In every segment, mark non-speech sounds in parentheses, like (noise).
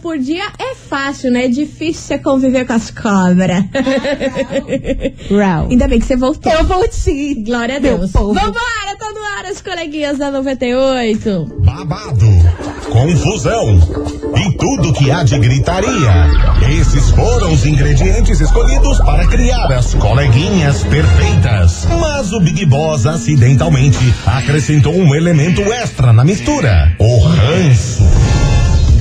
por dia é fácil, né? É difícil você conviver com as cobras. (laughs) Rau. Ainda bem que você voltou. Eu vou te. Glória a Deus. Vambora, tá no ar as coleguinhas da 98. babado, confusão e tudo que há de gritaria. Esses foram os ingredientes escolhidos para criar as coleguinhas perfeitas. Mas o Big Boss acidentalmente acrescentou um elemento extra na mistura: o ranço.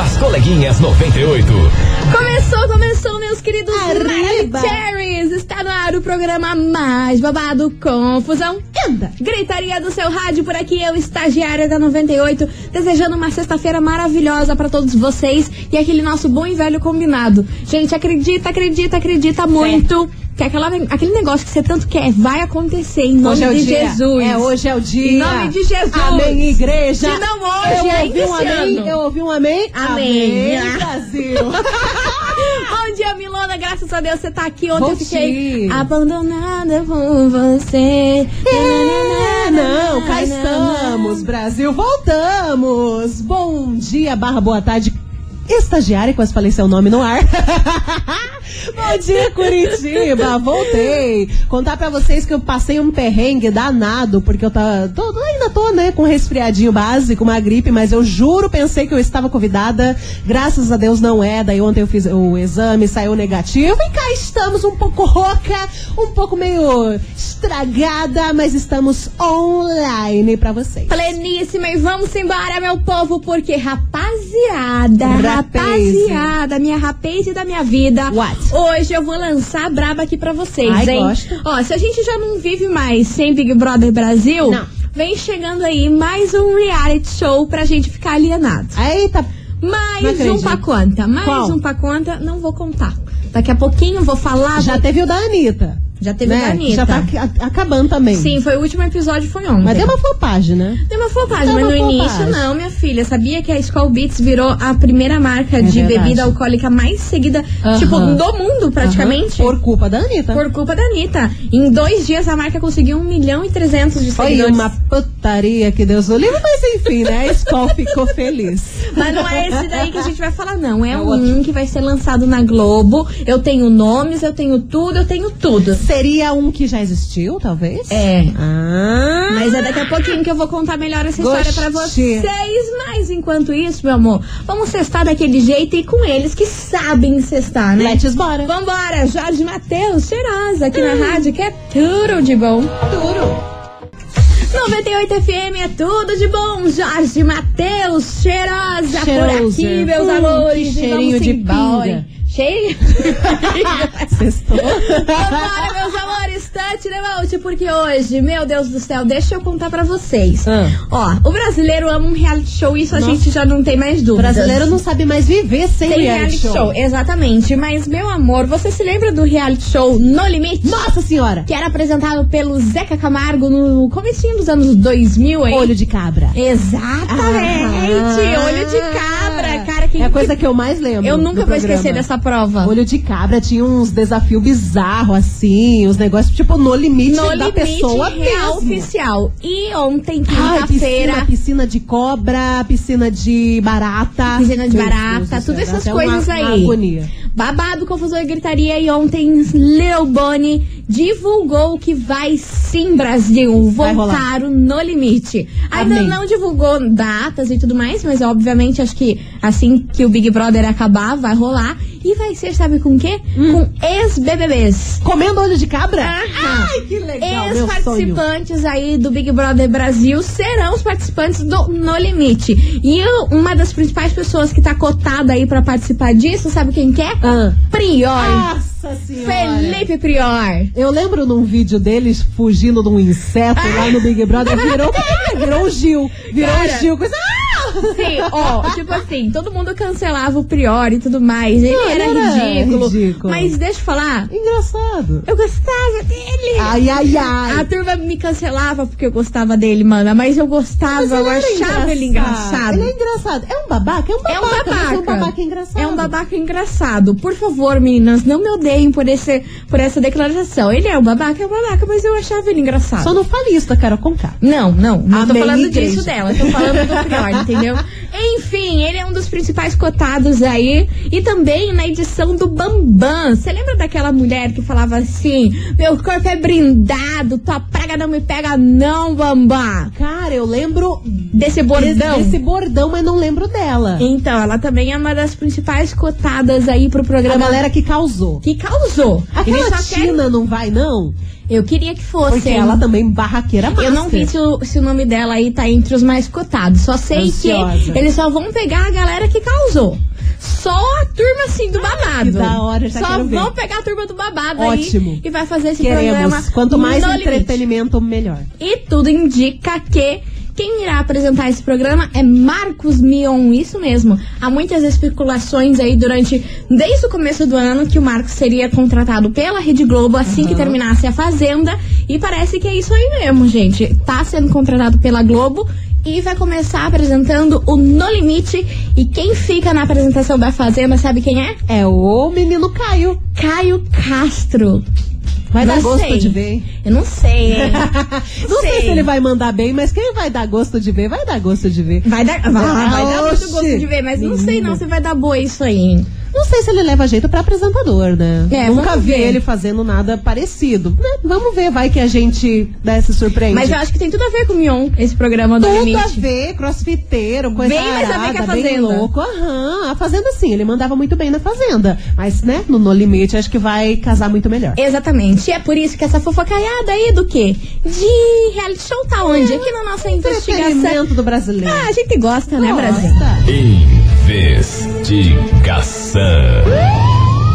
As coleguinhas 98. Começou, começou, meus queridos. Cherries! Está no ar o programa mais babado, Confusão. Anda! Gritaria do seu rádio por aqui, eu, estagiária da 98, desejando uma sexta-feira maravilhosa pra todos vocês e aquele nosso bom e velho combinado. Gente, acredita, acredita, acredita muito que aquela, aquele negócio que você tanto quer vai acontecer em nome Hoje é o de dia. Jesus. É, hoje é o dia. Em nome de Jesus. Amém, igreja. Se não hoje, eu ainda ouvi um amém. Eu ouvi um amém. Amém. Amém, Brasil. (laughs) Bom dia, Milona. Graças a Deus você tá aqui. Ontem Bom eu fiquei dia. abandonada por você. É, não, cá estamos, Brasil, voltamos. Bom dia, barra boa tarde. Estagiária, quase falei seu nome no ar. (laughs) Bom dia, Curitiba, voltei. Contar pra vocês que eu passei um perrengue danado, porque eu tá, tô, ainda tô, né, com um resfriadinho básico, uma gripe, mas eu juro, pensei que eu estava convidada. Graças a Deus não é. Daí ontem eu fiz o exame, saiu negativo. E cá estamos um pouco rouca, um pouco meio estragada, mas estamos online pra vocês. Pleníssima e vamos embora, meu povo, porque rapaziada, Rapaz. Rapaziada, minha rapaz da minha vida. What? Hoje eu vou lançar a braba aqui pra vocês, Ai, hein? gosto. Ó, se a gente já não vive mais sem Big Brother Brasil, Não. vem chegando aí mais um reality show pra gente ficar alienado. Eita, Mais um pra conta, mais Qual? um pra conta, não vou contar. Daqui a pouquinho eu vou falar. já vou- teve o da Anitta. Já teve o da Anitta. Já tá acabando também. Sim, foi o último episódio, foi ontem. Mas deu uma flopagem, né? Deu uma flopagem, Deu mas uma no início não, minha filha. Sabia que a Skull Beats virou a primeira marca de É verdade. bebida alcoólica mais seguida, Aham. tipo, do mundo, praticamente. Aham. Por culpa da Anitta. Por culpa da Anitta. Em dois dias a marca conseguiu um milhão e trezentos de Foi seguidores. uma putaria que Deus o livre, mas enfim, né? A Skol ficou feliz. Mas não é esse daí que a gente vai falar, não. É, É um outro. que vai ser lançado na Globo. Eu tenho nomes, eu tenho tudo, eu tenho tudo. Seria um que já existiu, talvez? É. Ah. Mas é daqui a pouquinho que eu vou contar melhor essa história pra Gostei. vocês. Mas enquanto isso, meu amor, vamos cestar daquele jeito e com eles que sabem cestar, né? Let's bora. Vambora, Jorge Matheus, cheirosa aqui na rádio, que é tudo de bom. Duro. 98 FM é tudo de bom. Jorge Matheus, cheirosa por Cheirosa. aqui, meus Hum, amores. cheirinho de embora. Cheirinho. Sextou. (laughs) Vambora, meus boat, porque hoje, meu Deus do céu, deixa eu contar pra vocês. Ah. Ó, o brasileiro ama um reality show, isso a Nossa. gente já não tem mais O dúvidas. brasileiro não sabe mais viver sem tem reality show. exatamente. Mas, meu amor, você se lembra do reality show No Limite? Nossa senhora. Que era apresentado pelo Zeca Camargo no comecinho dos anos 2000, hein? Olho de cabra. Exatamente, Ah. olho de cabra, É a coisa que eu mais lembro. Eu nunca vou esquecer dessa prova. Olho de cabra tinha uns desafios bizarros, assim, uns negócios, tipo, no limite no da limite pessoa real mesmo. oficial. E ontem, quinta-feira, piscina, piscina de cobra, piscina de barata. Piscina de barata, Deus tudo dá essas coisas uma, aí. Uma agonia. Babado, confusão e gritaria. E ontem, Lil Bonnie divulgou que vai sim, Brasil, voltar No Limite. Ainda Amém. não divulgou datas e tudo mais, mas obviamente acho que assim que o Big Brother acabar, vai rolar. E vai ser, sabe com o quê? Hum. Com ex-BBBs. Comendo olho de cabra? Aham. Ai, que legal. Ex-participantes aí do Big Brother Brasil serão os participantes do No Limite. E uma das principais pessoas que tá cotada aí pra participar disso, sabe quem que é? Ah. Prior. Nossa senhora. Felipe Prior. Eu lembro num vídeo deles fugindo de um inseto lá no Big Brother. Virou, (laughs) virou o Gil. Virou Cara. o Gil. Coisa... Ah! Sim, ó, tipo assim, todo mundo cancelava o Prior e tudo mais. Ele era, era ridículo, ridículo. Mas deixa eu falar, Engraçado. eu gostava dele. Ai, ai, ai. A turma me cancelava porque eu gostava dele, mana, mas eu gostava, Mas eu achava ele engraçado. Ele é engraçado. É um babaca? É um babaca. É um babaca. É um babaca engraçado. É um babaca engraçado. Por favor, meninas, não me odeiem por, esse, por essa declaração. Ele é um babaca, é um babaca, mas eu achava ele engraçado. Só não fale isso da Carol Conká. Não, não, não tô Amém, falando igreja. disso dela, tô falando do pior, (laughs) entendeu? Enfim, ele é um dos principais cotados aí. E também na edição do Bambam. Você lembra daquela mulher que falava assim: Meu corpo é brindado, tua praga não me pega, não, Bambam? Cara, eu lembro Desse bordão. desse bordão, mas não lembro dela. Então, ela também é uma das principais cotadas aí pro A programa. galera que causou. que causou. Aquela só quer- Tina não vai, não? Eu queria que fosse. Porque ela também barraqueira master. Eu não vi se o, se o nome dela aí tá entre os mais cotados. Só sei Ansiosa. que eles só vão pegar a galera que causou. Só a turma assim do babado. que da hora, já Só vão pegar a turma do babado Ótimo. aí e vai fazer esse Queremos. programa. Quanto mais no limite. entretenimento, melhor. E tudo indica que quem irá apresentar esse programa é Marcos Mion, isso mesmo. Há muitas especulações aí durante, desde o começo do ano, que o Marcos seria contratado pela Rede Globo assim que terminasse a Fazenda. E parece que é isso aí mesmo, gente. Tá sendo contratado pela Globo. E vai começar apresentando o No Limite. E quem fica na apresentação da Fazenda, sabe quem é? É o menino Caio. Caio Castro. Vai Não dar gosto sei. de ver. Eu não sei, hein? (laughs) Não sei. se ele vai mandar bem, mas quem vai dar gosto de ver, vai dar gosto de ver. Vai dar, vai, vai dar muito gosto de ver, mas não sei Menina. não se vai dar boa isso aí. Não sei se ele leva jeito pra apresentador, né? É, Nunca vi ver. ele fazendo nada parecido. Né? Vamos ver, vai que a gente dá se surpreende. Mas eu acho que tem tudo a ver com o Mion, esse programa do Tudo Limite. a ver, crossfiteiro, coisa Bem mais a ver arada, que a bem Fazenda. louco. Aham, a Fazenda sim, ele mandava muito bem na Fazenda. Mas, né, no No Limite, acho que vai casar muito melhor. Exatamente. E é por isso que essa fofocaiada aí do quê? De reality show tá onde? Aqui na nossa investigação. Do brasileiro. Ah, a gente gosta, né, Brasil? Gosta. Investigação.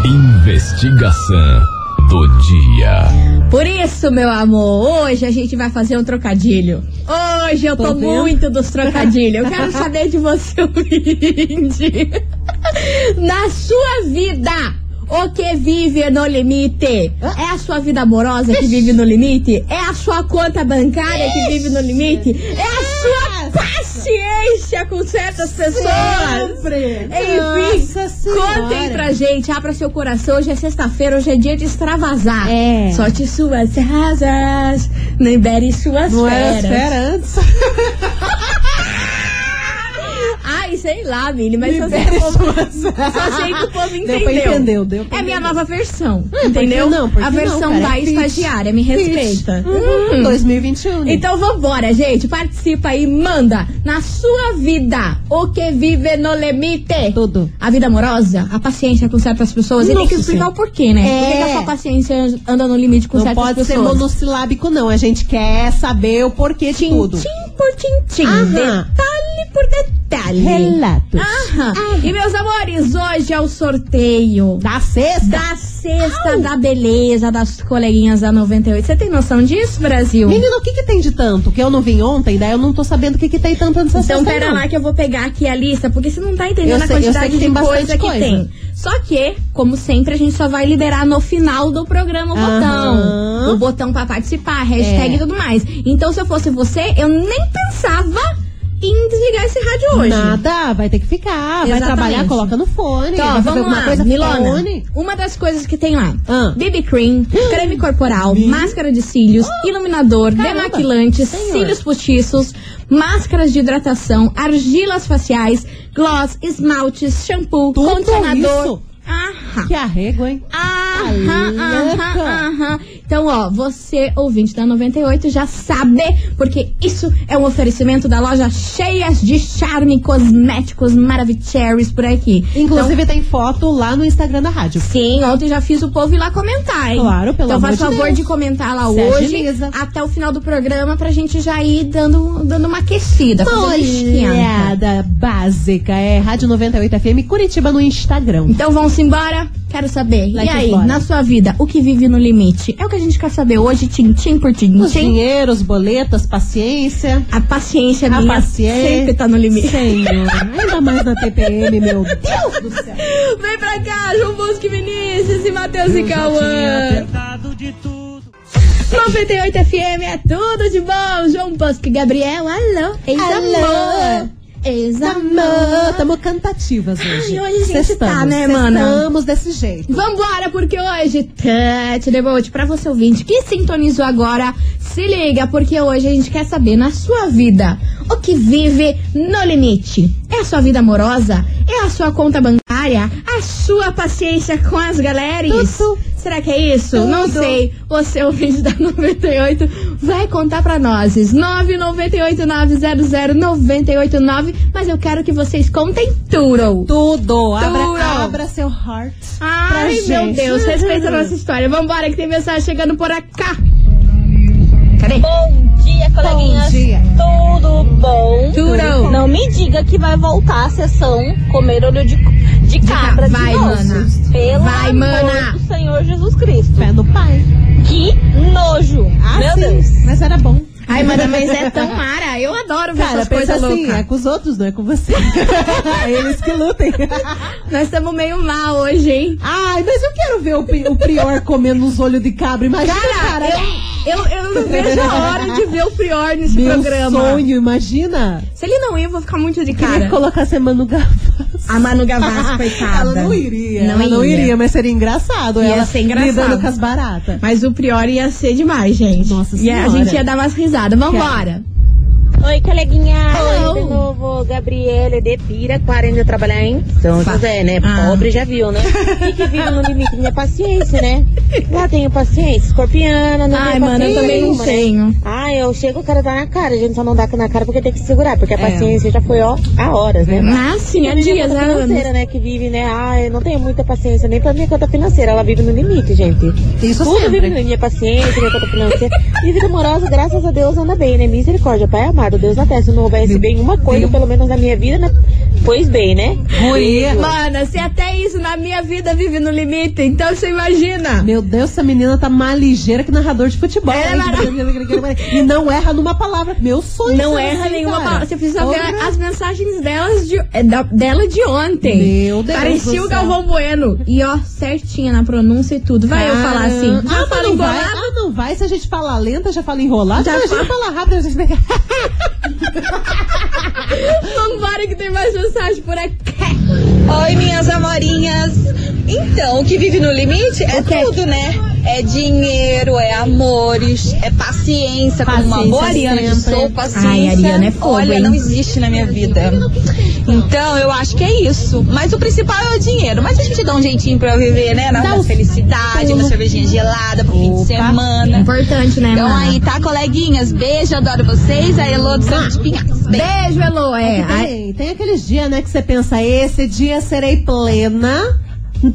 Investigação do dia. Por isso, meu amor, hoje a gente vai fazer um trocadilho. Hoje eu tô, Tô muito dos trocadilhos. Eu quero saber de você, (laughs) ouvinte. Na sua vida, o que vive no limite? É a sua vida amorosa que vive no limite? É a sua conta bancária que vive no limite? É a sua paciência com certas pessoas? Sempre. Enfim, contem pra gente, abra seu coração. Hoje é sexta-feira, hoje é dia de extravasar. É. Solte suas asas, libere suas Não era feras. fera antes? Ai, sei lá, Mili, mas só sei, povo, só (laughs) sei que o povo entendeu. Deu pra entender, deu pra É minha nova versão, que entendeu? não? A não, versão cara? da É estagiária, me respeita. Uhum, 2021. né? Então vambora, gente. Participa aí, manda. Na sua vida, o que vive no limite? Tudo. A vida amorosa, a paciência com certas pessoas. E tem que Nossa explicar o porquê, né? Por que que É. a sua paciência anda no limite com Não certas pode ser pessoas? monossilábico, não. A gente quer saber o porquê de tudo. tim por tim, tim. Aham. Detalhe por detalhe. Relatos. Aham. E meus amores, hoje é o sorteio Da sexta. da cesta da beleza das coleguinhas da 98. Você tem noção disso, Brasil? Menino, o que que tem de tanto? Que eu não vim ontem, daí eu não tô sabendo o que que tem tanto nessa Então, sexta, pera não. lá que eu vou pegar aqui a lista, porque você não tá entendendo a sei- sei quantidade de bastante coisa que coisa. tem. Só que, como sempre, a gente só vai liberar no final do programa o Aham. botão. O botão pra participar, hashtag É. e tudo mais. Então, se eu fosse você, eu nem pensava em desligar esse rádio hoje. Nada, vai ter que ficar. Vai Exatamente. trabalhar, coloca no fone. Então, vai fazer vamos alguma lá, coisa, Milona. fone. Uma das coisas que tem lá: Ah. BB Cream, (gasps) creme corporal, máscara de cílios, iluminador, Caramba. demaquilante, Senhor. cílios postiços, máscaras de hidratação, argilas faciais, gloss, esmaltes, shampoo, Tudo condicionador. isso? Aham. Que arrego, hein? Aham, louca. aham, aham. Então, ó, você, ouvinte da 98, já sabe, porque isso é um oferecimento da loja cheias de charme, cosméticos maravilhosos por aqui. Inclusive tem foto lá no Instagram da rádio. Sim, ontem já fiz o povo ir lá comentar, hein? Claro, pelo Então amor faz de favor Deus. de comentar lá Se hoje, agiliza. até o final do programa, pra gente já ir dando, dando uma aquecida. Olhada básica. É Rádio 98 FM Curitiba no Instagram. Então vamos embora? Quero saber. Like e aí, us bora. na sua vida, o que vive no limite? É o que a gente quer saber hoje, tim-tim por Os tim-tim. dinheiros, boletas, paciência. A paciência A minha paciência. sempre tá no limite. Senhor, ainda mais na TPM, meu Deus do céu. Vem pra cá, João Bosco e Vinícius e Matheus e Cauã. 98 FM é tudo de bom. João Bosco e Gabriel, alô, ex-amor. Ex-amor. Tamo cantativas hoje. Ai, hoje a gente Sextamos, tá, né, mana? Estamos desse jeito. Vambora, porque hoje, Tete Debote, pra você ouvinte que sintonizou agora, se liga, porque hoje a gente quer saber na sua vida o que vive no limite. É a sua vida amorosa? É a sua conta bancária? A sua paciência com as galeres? Tudo. Será que é isso? Não Tudo. sei. Você, ouvinte da (laughs) 98, vai contar pra nós. 998900989. Mas eu quero que vocês contem tudo. Tudo. Abra, Tudo. abra seu heart. Ai, pra meu. Deus, respeita a nossa história. Vambora, que tem mensagem chegando por cá. Cadê? Bom dia, coleguinhas. Bom dia. Tudo bom? Tudo. Não me diga que vai voltar a sessão comer olho de, de cabra Vai, de novo. mana. Pelo Vai, amor mana. do Senhor Jesus Cristo. Pé no pai. Que nojo. Ah, Meu sim. Deus. Mas era bom. Ai, mas é tão mara. Eu adoro ver Cara, essas pensa coisas assim, é loucas. com os outros, não é com você. (laughs) Eles que lutem. Nós estamos meio mal hoje, hein? Ai, mas eu quero ver o, o Prior comendo os olhos de cabra. Imagina, Cara, cara. eu, eu, eu não vejo a hora de ver o Prior nesse Meu programa. sonho, imagina. Se ele não ir, eu vou ficar muito de Queria cara. colocar a Manu Gavassi. A Manu Gavassi, (laughs) coitada. Ela não iria. Não ela não ia. iria, mas seria engraçado. Ia ela ser engraçado. lidando com as baratas. Mas o Prior ia ser demais, gente. Nossa E a Senhora. gente ia dar umas risadas. Vambora. Oi, coleguinha. Oi, de novo. Gabriele de Pira, 40 de trabalhar em São José, né? Ah. Pobre já viu, né? E que vive no limite minha paciência, né? Lá tenho paciência. Escorpiana, não Ai, mano, eu também não nenhuma, né? tenho. Ah, eu chego, o cara dá na cara. A gente só não dá na cara porque tem que segurar. Porque a É. paciência já foi, ó, há horas, né? Mas sim, há dias, conta há anos. financeira, né? Que vive, né? Ah, eu não tenho muita paciência nem pra minha conta financeira. Ela vive no limite, gente. Isso Tudo sempre. vive na minha paciência, minha conta financeira. E vida amorosa, graças a Deus, anda bem, né? Misericórdia, Pai amado. Deus na terra. Se não houvesse bem uma coisa, pelo menos na minha vida, né? Pois bem, né? Guria. Mano, se até isso na minha vida vive no limite, então você imagina. Meu Deus, essa menina tá mais ligeira que narrador de futebol. Ela é hein? e não erra numa palavra. Meu sonho. Não erra assim, nenhuma cara. palavra. Você precisa ver as mensagens delas de, é, da- dela de ontem. Meu Deus Parecia do o. Galvão Bueno. E ó, certinha na pronúncia e tudo. Vai eu falar assim. Já ah, fala não vai. embolado. Ah, não vai. Se a gente falar lenta, já fala enrolado. Já Já Imagina fala- falar rápido. A gente. (laughs) Vambora que tem mais mensagem por aqui. Oi, minhas amorinhas. Então, o que vive no limite é tudo, né? É dinheiro, é amores, é paciência, como uma Paciência boa Ariana que sempre. sou, paciência. Ai, Ariana é fogo, Olha, hein? não existe na minha vida. Então, eu acho que é isso. Mas o principal é o dinheiro. Mas a gente dá um jeitinho pra eu viver, né? Na, na felicidade, uma cervejinha gelada pro fim de semana. Importante, né, Então mana? aí, tá, coleguinhas? Beijo, adoro vocês. A Elô do Santo de Pinhais. Beijo. Beijo, Elo. É. Tem, tem aqueles dias, né, que você pensa, esse dia serei plena,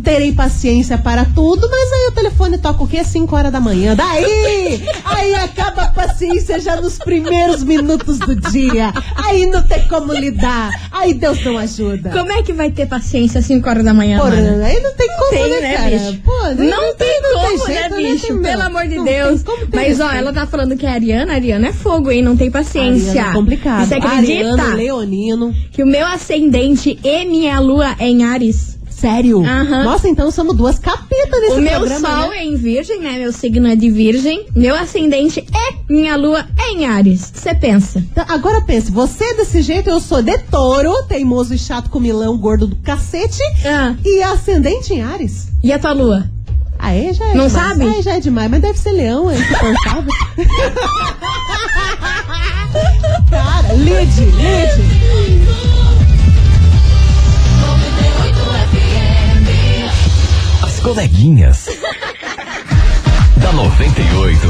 terei paciência para tudo, mas aí o telefone toca o quê? 5 horas da manhã. Daí! Aí acaba a paciência já nos primeiros minutos do dia. Aí não tem como lidar. Aí Deus não ajuda. Como é que vai ter paciência às 5 horas da manhã, Porra, mana? aí não tem como, Tem, né, né, cara? bicho? Pô, daí Não, tem não como, né, jeito, bicho? Tem, Pelo não. amor de Não Deus. tem Mas, ó, ela tá falando que é a Ariana. A Ariana é fogo, hein? Não tem paciência. Ariano é complicado. Você acredita Ariano, Leonino. que o meu ascendente e minha lua é em Ares? Sério? Aham. Nossa, então somos duas capitas nesse o meu programa, sol né? é em virgem, né? Meu signo é de virgem. Meu ascendente é minha lua é em Ares. Você pensa. Então, agora pense, você é desse jeito, eu sou de touro, teimoso e chato com milão, gordo do cacete, Ah, e ascendente em Ares. e a tua lua? Aí já é Não demais. sabe? Aí já é demais, mas deve ser leão, é insuportável. (laughs) Cara, lide, lide. Coleguinhas. da 98.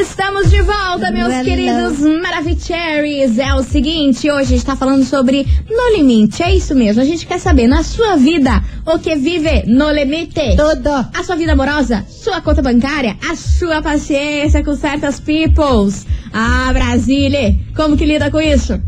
Estamos de volta, meus Hello. queridos Maravicheries. É o seguinte, hoje a gente tá falando sobre No Limite. É isso mesmo. A gente quer saber, na sua vida, o que vive no limite? Tudo. A sua vida amorosa, sua conta bancária, a sua paciência com certas peoples. Ah, Brasília, como que lida com isso?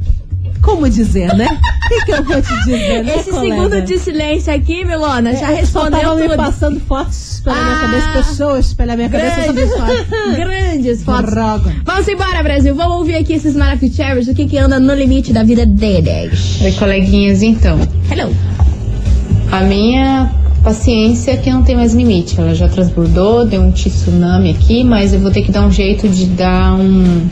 Como dizer, né? O que, que eu vou te dizer, né, Esse colega? segundo de silêncio aqui, Milona, já É, só respondeu tava me tudo. passando fotos pela minha Ah. cabeça, pessoas pela minha cabeça, Grandes fotos. Grandes fotos. Droga. Vamos embora, Brasil. Vamos ouvir aqui esses Maravicheries, o que que anda no limite da vida deles. Oi, coleguinhas, então. Hello. A minha paciência que não tem mais limite. Ela já transbordou, deu um tsunami aqui, mas eu vou ter que dar um jeito de dar um,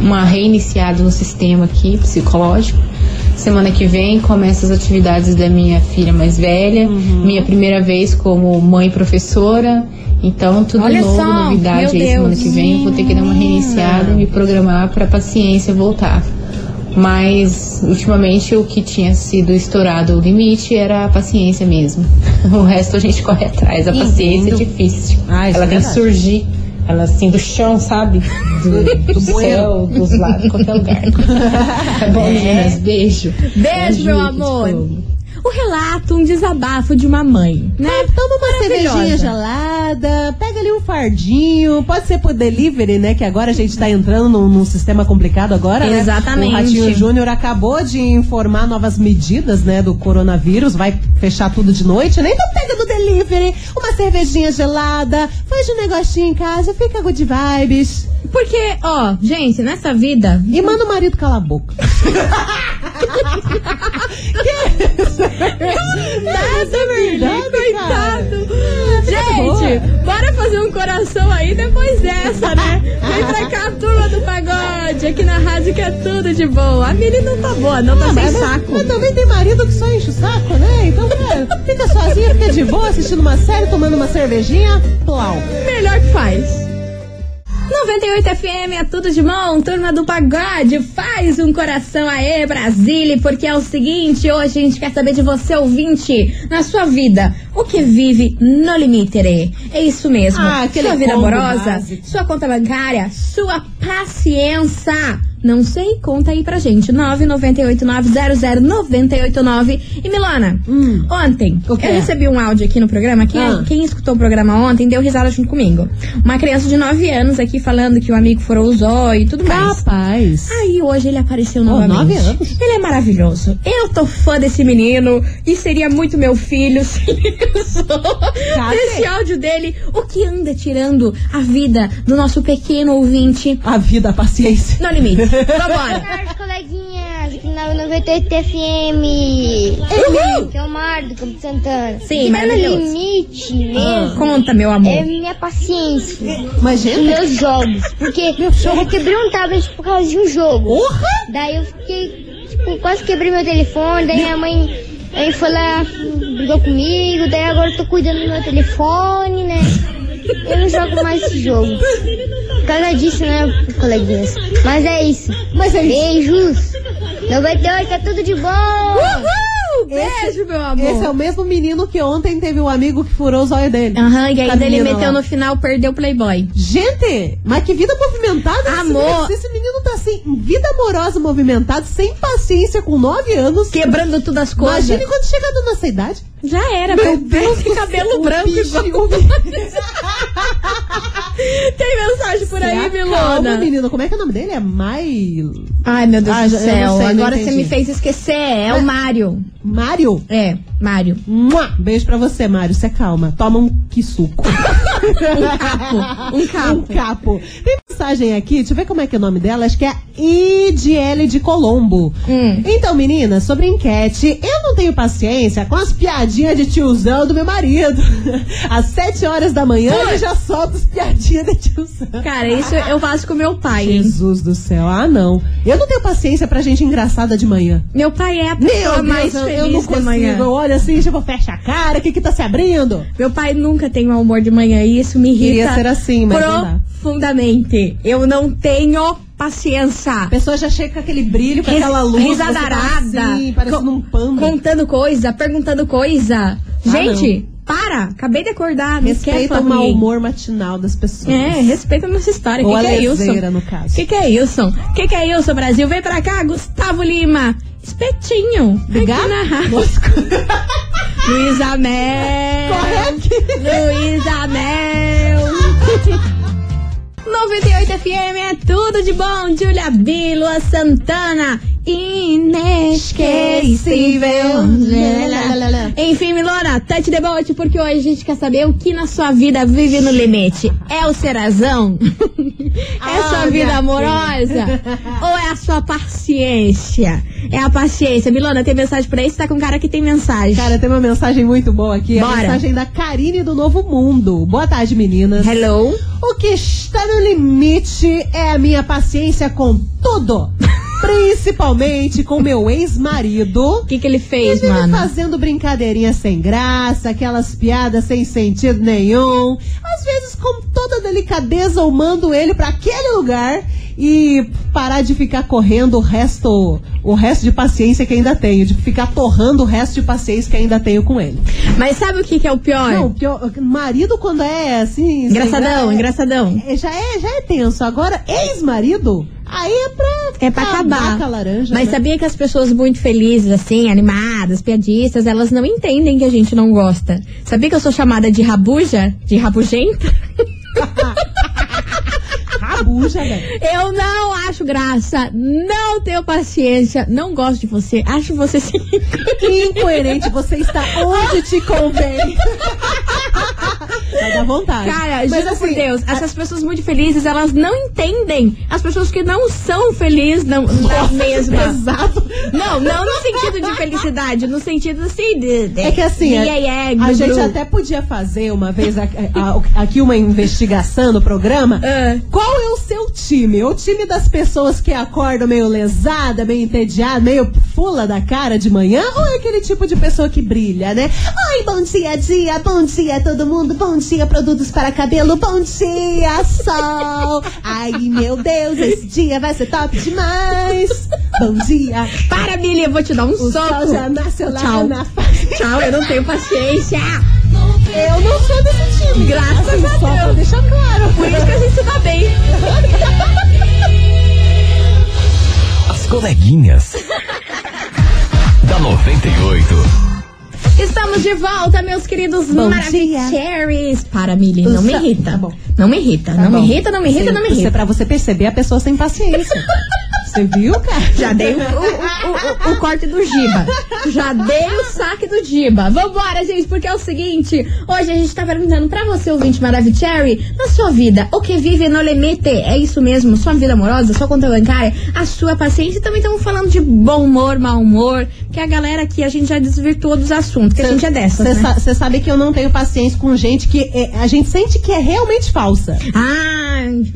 uma reiniciada no sistema aqui, psicológico. Semana que vem começa as atividades da minha filha mais velha, Uhum. minha primeira vez como mãe professora. Então, tudo Olha novo, só, novidade aí semana que vem. Vou ter que dar uma reiniciada e me programar para paciência voltar. Mas, ultimamente, o que tinha sido estourado o limite era a paciência mesmo. (laughs) O resto a gente corre atrás. A paciência é difícil. Ah, ela é tem que surgir. Ela assim, do chão, sabe? Do, do (laughs) céu, dos lados, qualquer lugar. (laughs) Tá bom, meninas? Beijo. Beijo, meu amor. O relato, um desabafo de uma mãe, né? Toma uma cervejinha gelada, pega ali um fardinho, pode ser por delivery, né? Que agora a gente tá entrando num, num sistema complicado agora, né? Exatamente. O Ratinho Júnior acabou de informar novas medidas, né, do coronavírus, vai fechar tudo de noite, né? Então pega do delivery, uma cervejinha gelada, faz um negocinho em casa, fica good vibes. Porque, ó, gente, nessa vida. E manda o marido calar a boca. (laughs) Nada, verdade, coitado. boa. Gente, bora fazer um coração aí depois dessa, né? Vem pra cá, turma do pagode, aqui na rádio que é tudo de boa. A Mili não tá boa, não tá sem mas, saco. mas também tem marido que só enche o saco, né? Então é, fica sozinha, fica de boa, assistindo uma série, tomando uma cervejinha, plau. Melhor que faz. 98 FM é tudo de bom, turma do pagode, faz um coração aê, Brasília, porque é o seguinte, hoje a gente quer saber de você, ouvinte, na sua vida, o que vive no limite, é isso mesmo, Ah, sua vida amorosa, sua conta bancária, sua paciência, não sei, conta aí pra gente, 998900989 e Milana, ontem, O quê? eu recebi um áudio aqui no programa, quem, Ah. quem escutou o programa ontem deu risada junto comigo. Uma criança de 9 anos aqui falando que o amigo furou o zóio e tudo mais. Rapaz. Aí hoje ele apareceu Oh, novamente. nove anos? Ele é maravilhoso. Eu tô fã desse menino e seria muito meu filho se eu sou. Cadê? Esse áudio dele, o que anda tirando a vida do nosso pequeno ouvinte A vida, a paciência. no limite. Vambora. tarde, coleguinhas, aqui na 98 FM. Uhul. Que é o Mar do Campo Santana. Sim, no maravilhoso. limite mesmo. Conta, meu amor. É minha paciência. Mas, Os gente, meus jogos. Porque eu quebrei um tablet por causa de um jogo. porra! Daí eu fiquei, tipo, quase quebrei meu telefone. Daí minha mãe aí foi lá, brigou comigo. Daí agora eu tô cuidando do meu telefone, né? Eu não jogo mais esse jogo. Causa disso, né, coleguinhas? Mas é isso. Mas é isso. Beijos! 98 tá tudo de bom! Uhul! Beijo, meu amor. Esse é o mesmo menino que ontem teve um amigo que furou os olhos dele. Aham, e aí Com a ele meteu lá. no final, perdeu o Playboy. Gente, mas que vida movimentada esse Amor. menino. Se esse menino tá assim, vida amorosa movimentada, sem paciência, com 9 anos. Quebrando tudo as coisas. Imagine quando chegar na nossa idade. Já era, Meu meu Deus Deus, do cabelo branco bicho, igual. (laughs) (laughs) (laughs) Tem mensagem por aí, Calma, Milona. menino. Como é que é o nome dele? É Mai... Ai, meu Deus Ah, do céu. sei, Agora você me fez esquecer. É o Mário. Mário? É, Mário. Mua! Beijo pra você, Mário. Você calma. Toma um quisuco. (laughs) Um capo. Um capo. Um capo. Tem mensagem aqui, deixa eu ver como é que é o nome dela. Acho que é Idiele de Colombo. Hum. Então, meninas, sobre enquete, eu não tenho paciência com as piadinhas de tiozão do meu marido. (laughs) Às sete horas da manhã ele já solta as piadinhas de tiozão. Cara, isso eu faço com meu pai, hein? Jesus do céu, ah não. Eu não tenho paciência pra gente engraçada de manhã. Meu pai é a pessoa Meu mais eu, feliz eu não de consigo. manhã. Eu olho assim, tipo, fecha a cara, o que que tá se abrindo? Meu pai nunca tem mau humor de manhã e isso me irrita Queria ser assim, mas não profundamente. Eu não tenho paciência. A pessoa já chega com aquele brilho, com Ris- aquela luz. risadarada. tá Assim, parecendo um panda. Contando coisa, perguntando coisa. Gente, para. Acabei de acordar. Não Respeita o mau humor matinal das pessoas. É, respeita a nossa história. O Ou que, que é isso? leseira, no caso. O que, que é isso? O que, que é isso, Brasil? Vem pra cá, Gustavo Lima. Espetinho. Aqui na rádio. Luísa Mel. Corre aqui. Luísa Mel. 98 FM é tudo de bom. Julia Bila Santana. Inesquecível. Enfim, Milona, touch the boat, porque hoje a gente quer saber o que na sua vida vive no limite. É o serazão? (laughs) é a sua vida amorosa? ou é a sua paciência? É a paciência. Milona, tem mensagem pra isso? Tá com cara que tem mensagem. Cara, tem uma mensagem muito boa aqui. Bora. A mensagem da Karine do Novo Mundo. Boa tarde, meninas. Hello? O que está no limite é a minha paciência com tudo. Principalmente com meu ex-marido. O que, que ele fez, Ele mano? fazendo brincadeirinha sem graça, aquelas piadas sem sentido nenhum. Às vezes, com toda delicadeza, eu mando ele pra aquele lugar e parar de ficar correndo o resto, o resto de paciência que ainda tenho, de ficar torrando o resto de paciência que ainda tenho com ele. Mas sabe o que, que é o pior? Não, pior, marido quando é assim, engraçadão, gra- engraçadão. é, já é, já é tenso. Agora, ex-marido, aí é pra É pra acabar. com a laranja, Mas né? sabia que as pessoas muito felizes, assim, animadas, piadistas, elas não entendem que a gente não gosta. Sabia que eu sou chamada de rabuja? De rabugenta? (laughs) Rabuja, velho. Eu não acho graça, não tenho paciência, não gosto de você, acho você sim. Incoerente, você está onde te convém. (laughs) Vai dar vontade. Cara, Mas, juro por assim, Deus, essas pessoas muito felizes, elas não entendem as pessoas que não são felizes não, na mesma. Exato. Não, não no sentido de felicidade, no sentido assim de. de É que assim, a, iê, a gente até podia fazer uma vez a- a- aqui uma investigação no programa. Ah. Qual é o seu time? O time das pessoas que acordam meio lesada, meio entediada, meio fula da cara de manhã? Ou é aquele tipo de pessoa que brilha, né? Ai, bom dia, dia, bom dia todo mundo, bom dia, produtos para cabelo, bom dia, sol. Ai, meu Deus, esse dia vai ser top demais. Bom dia. Para, Billy, eu vou te dar um O soco. sol já nasceu lá Tchau. na face. Tchau, eu não tenho paciência. Eu não sou desse time. Graças Assim, a só pra Deus. deixar claro. Por isso que a gente se dá bem. As coleguinhas. da 98. Estamos de volta, meus queridos Bom Maravicheries. Para, Milly, não me irrita. tá bom. Não me irrita, Tá não bom. me irrita, não me irrita, Você- não me irrita. pra você perceber, a pessoa sem paciência. (laughs) Você viu, cara? Já dei o, o- o- o- corte do Giba. Já dei o saque do Giba. Vambora, gente, porque é o seguinte: hoje a gente tá perguntando pra você, ouvinte Maravicherry, na sua vida, o que vive no limite? É isso mesmo? Sua vida amorosa, sua conta bancária, a sua paciência. E também estamos falando de bom humor, mau humor, que a galera aqui, a gente já desvirtuou dos assuntos, que a gente é dessas, Você né? sabe que eu não tenho paciência com gente que é- a gente sente que é realmente falsa. Ah,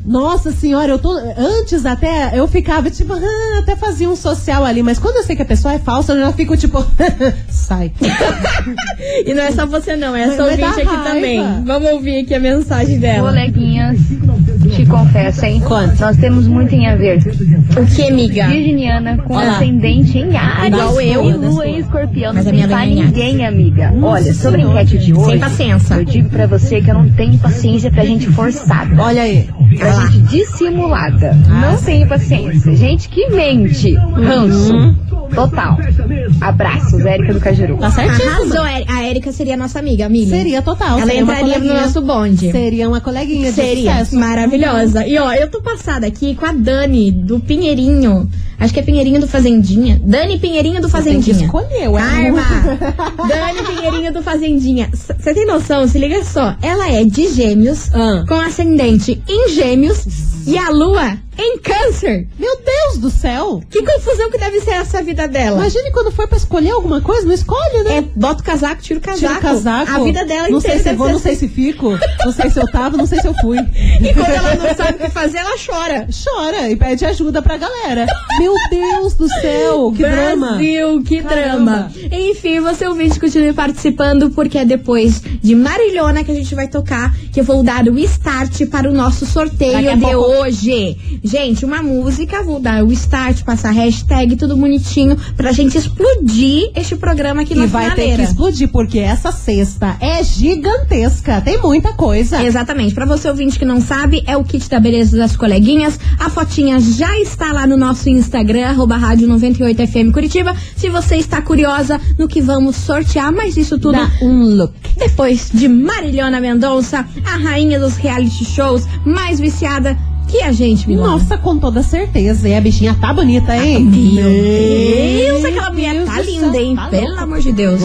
Nossa senhora, eu tô. Antes até eu ficava tipo, ah, até fazia um social ali, mas quando eu sei que a pessoa é falsa, eu já fico tipo, (laughs) sai. (laughs) e não é só você não, é essa dar ouvinte aqui também. Vamos ouvir aqui a mensagem dela. Coleguinhas, te confesso, hein? Nós temos muito em a ver. O que, amiga? Virginiana com Olha lá. ascendente em Ares. Igual eu. E lua em escorpião. Mas não tem pra é Ares. ninguém, amiga. Olha, sobre a enquete de hoje. Sem paciência. Eu digo pra você que eu não tenho paciência pra gente forçada. Olha aí. Pra gente dissimulada. não tenho paciência. Gente que mente. Ranço. Total. Abraços, Érica do Cajuru. Tá certíssimo. Arrasou, a Érica seria a nossa amiga, amiga. Seria total. Ela seria entraria no nosso bonde. Seria uma coleguinha de Seria sucesso. Maravilhosa. E ó, eu tô passada aqui com a Dani do Pinheirinho. Acho que é Pinheirinho do Fazendinha. Dani Pinheirinho do Fazendinha. escolher, ué. Karma! (laughs) Dani Pinheirinho do Fazendinha. Você tem noção? Se liga só. Ela é de gêmeos, Ah. com ascendente em gêmeos e a lua em câncer. Meu Deus do céu! Que confusão que deve ser essa vida dela. Imagine quando for pra escolher alguma coisa, não escolhe, né? É, bota o casaco, tira o casaco. Tira o casaco. A vida dela Não inteira sei se vou, não sei assim. se fico. Não sei se eu tava, não sei se eu fui. (laughs) E quando ela não sabe o que fazer, ela chora. Chora e pede ajuda pra galera. Meu Deus do céu, que drama. Brasil, que Caramba. drama. Enfim, você ouvinte, continue participando, porque é depois de Marilhona que a gente vai tocar, que eu vou dar o start para o nosso sorteio de pouco. hoje. Gente, uma música, vou dar o start, passar hashtag, tudo bonitinho, pra gente explodir este programa aqui E na vai ter que finaleira. explodir, porque essa cesta é gigantesca. Tem muita coisa. Exatamente. Pra você ouvinte que não sabe, é o kit da beleza das coleguinhas. A fotinha já está lá no nosso Instagram, arroba rádio 98FM Curitiba. Se você está curiosa no que vamos sortear, mas isso tudo Dá um look. depois de Marilhona Mendonça, a rainha dos reality shows, mais viciada que a gente, Milona. Nossa, com toda certeza. E a bichinha tá bonita, hein? Meu Deus, aquela mulher Deus tá linda, hein? tá Pelo amor de Deus.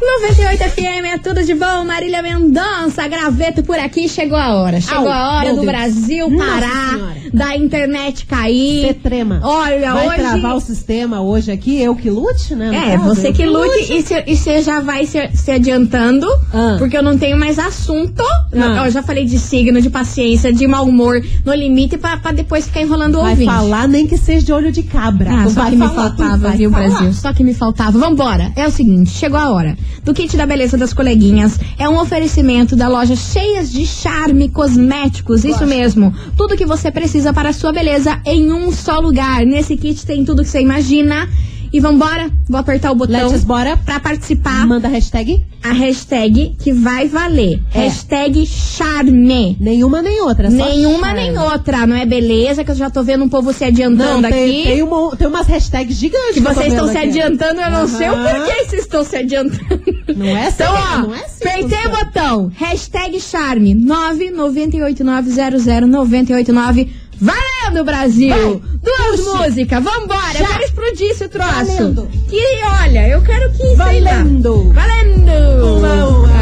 98 FM é tudo de bom. Marília Mendonça, graveto por aqui. Chegou a hora. Chegou Au, a hora do Deus. Brasil parar, da internet cair. Você trema. Olha, Vai hoje. travar o sistema hoje aqui, eu que lute, né? É, caso, você que lute e você- e você já vai se, se adiantando, Ah. porque eu não tenho mais assunto. Ah. Eu já falei de signo, de paciência, de mau humor, no limite, pra, pra depois ficar enrolando o Vai ouvinte. falar nem que seja de olho de cabra. Ah, só que me falar, faltava, viu, falar. Brasil? Só que me faltava. Vambora. É o seguinte, chegou a hora. Do kit da beleza das coleguinhas é um oferecimento da loja Cheias de Charme Cosméticos. Isso mesmo. Tudo que você precisa para a sua beleza em um só lugar. Nesse kit tem tudo que você imagina. E vambora. Vou apertar o botão Let's bora. pra participar. Manda a hashtag. A hashtag que vai valer. É. Hashtag charme. Nenhuma nem outra. Nenhuma charme. nem outra. Não é beleza que eu já tô vendo um povo se adiantando Não, tem, aqui. tem, uma- tem umas hashtags gigantes. Que vocês estão se aqui. adiantando, eu não sei o porquê vocês estão se adiantando. Não é Então, ó, não é assim. apertei o botão. Hashtag charme 998900989. Valendo, Brasil! Duas músicas, vambora! Eu quero explodir esse troço. Valendo. Que olha, eu quero que. sei lá. Valendo. Valendo! Uma, uma,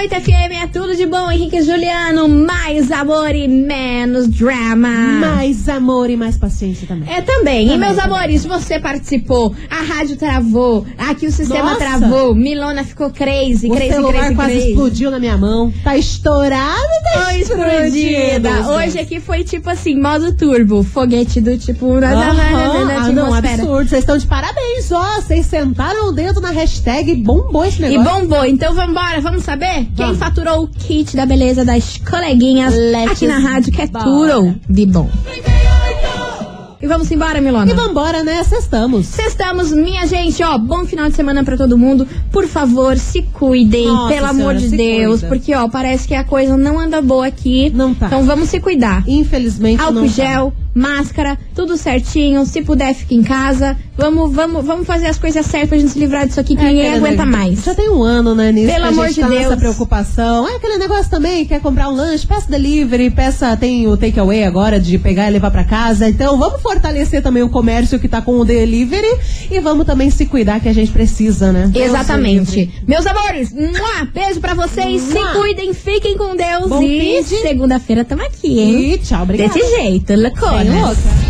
98 FM é tudo de bom, Henrique e Juliano. Mais amor e menos drama. Mais amor e mais paciência também. É também. e Também, meus também. amores, você participou, a rádio travou, aqui o sistema Nossa. travou, Milona ficou crazy, O crazy, celular crazy, quase crazy. explodiu na minha mão. Tá estourado, tá Foi explodida. Hoje aqui foi tipo assim, modo turbo, foguete do tipo. na Ah, não, absurdo. Vocês estão de parabéns, ó. Vocês sentaram o dedo na hashtag bombou esse E negócio. bombou. Então vambora, vamos saber? Quem faturou o kit da beleza das coleguinhas Let's aqui na rádio, que é tudo de bom. E vamos embora, Milona? E vambora, né? Cestamos. Sextamos, minha gente, ó, bom final de semana pra todo mundo. Por favor, se cuidem, Nossa pelo amor senhora, de se Deus, cuida. porque ó, parece que a coisa não anda boa aqui. Não tá. Então vamos se cuidar. Infelizmente Álcool não tá. gel, máscara, tudo certinho. Se puder, fique em casa. Vamos, vamos, vamos fazer as coisas certas pra gente se livrar disso aqui que É ninguém aguenta negócio- mais. Já tem um ano, né, nisso. Pelo que a amor gente de tá Deus. nessa preocupação. É aquele negócio também, quer comprar um lanche, peça delivery, peça, tem o takeaway agora de pegar e levar pra casa. Então vamos fortalecer também o comércio que tá com o delivery e vamos também se cuidar que a gente precisa, né? Exatamente. Meus amores, mua, beijo pra vocês. Se cuidem, fiquem com Deus. Bom e segunda-feira tamo aqui, hein? E tchau, obrigada. Desse jeito, louca.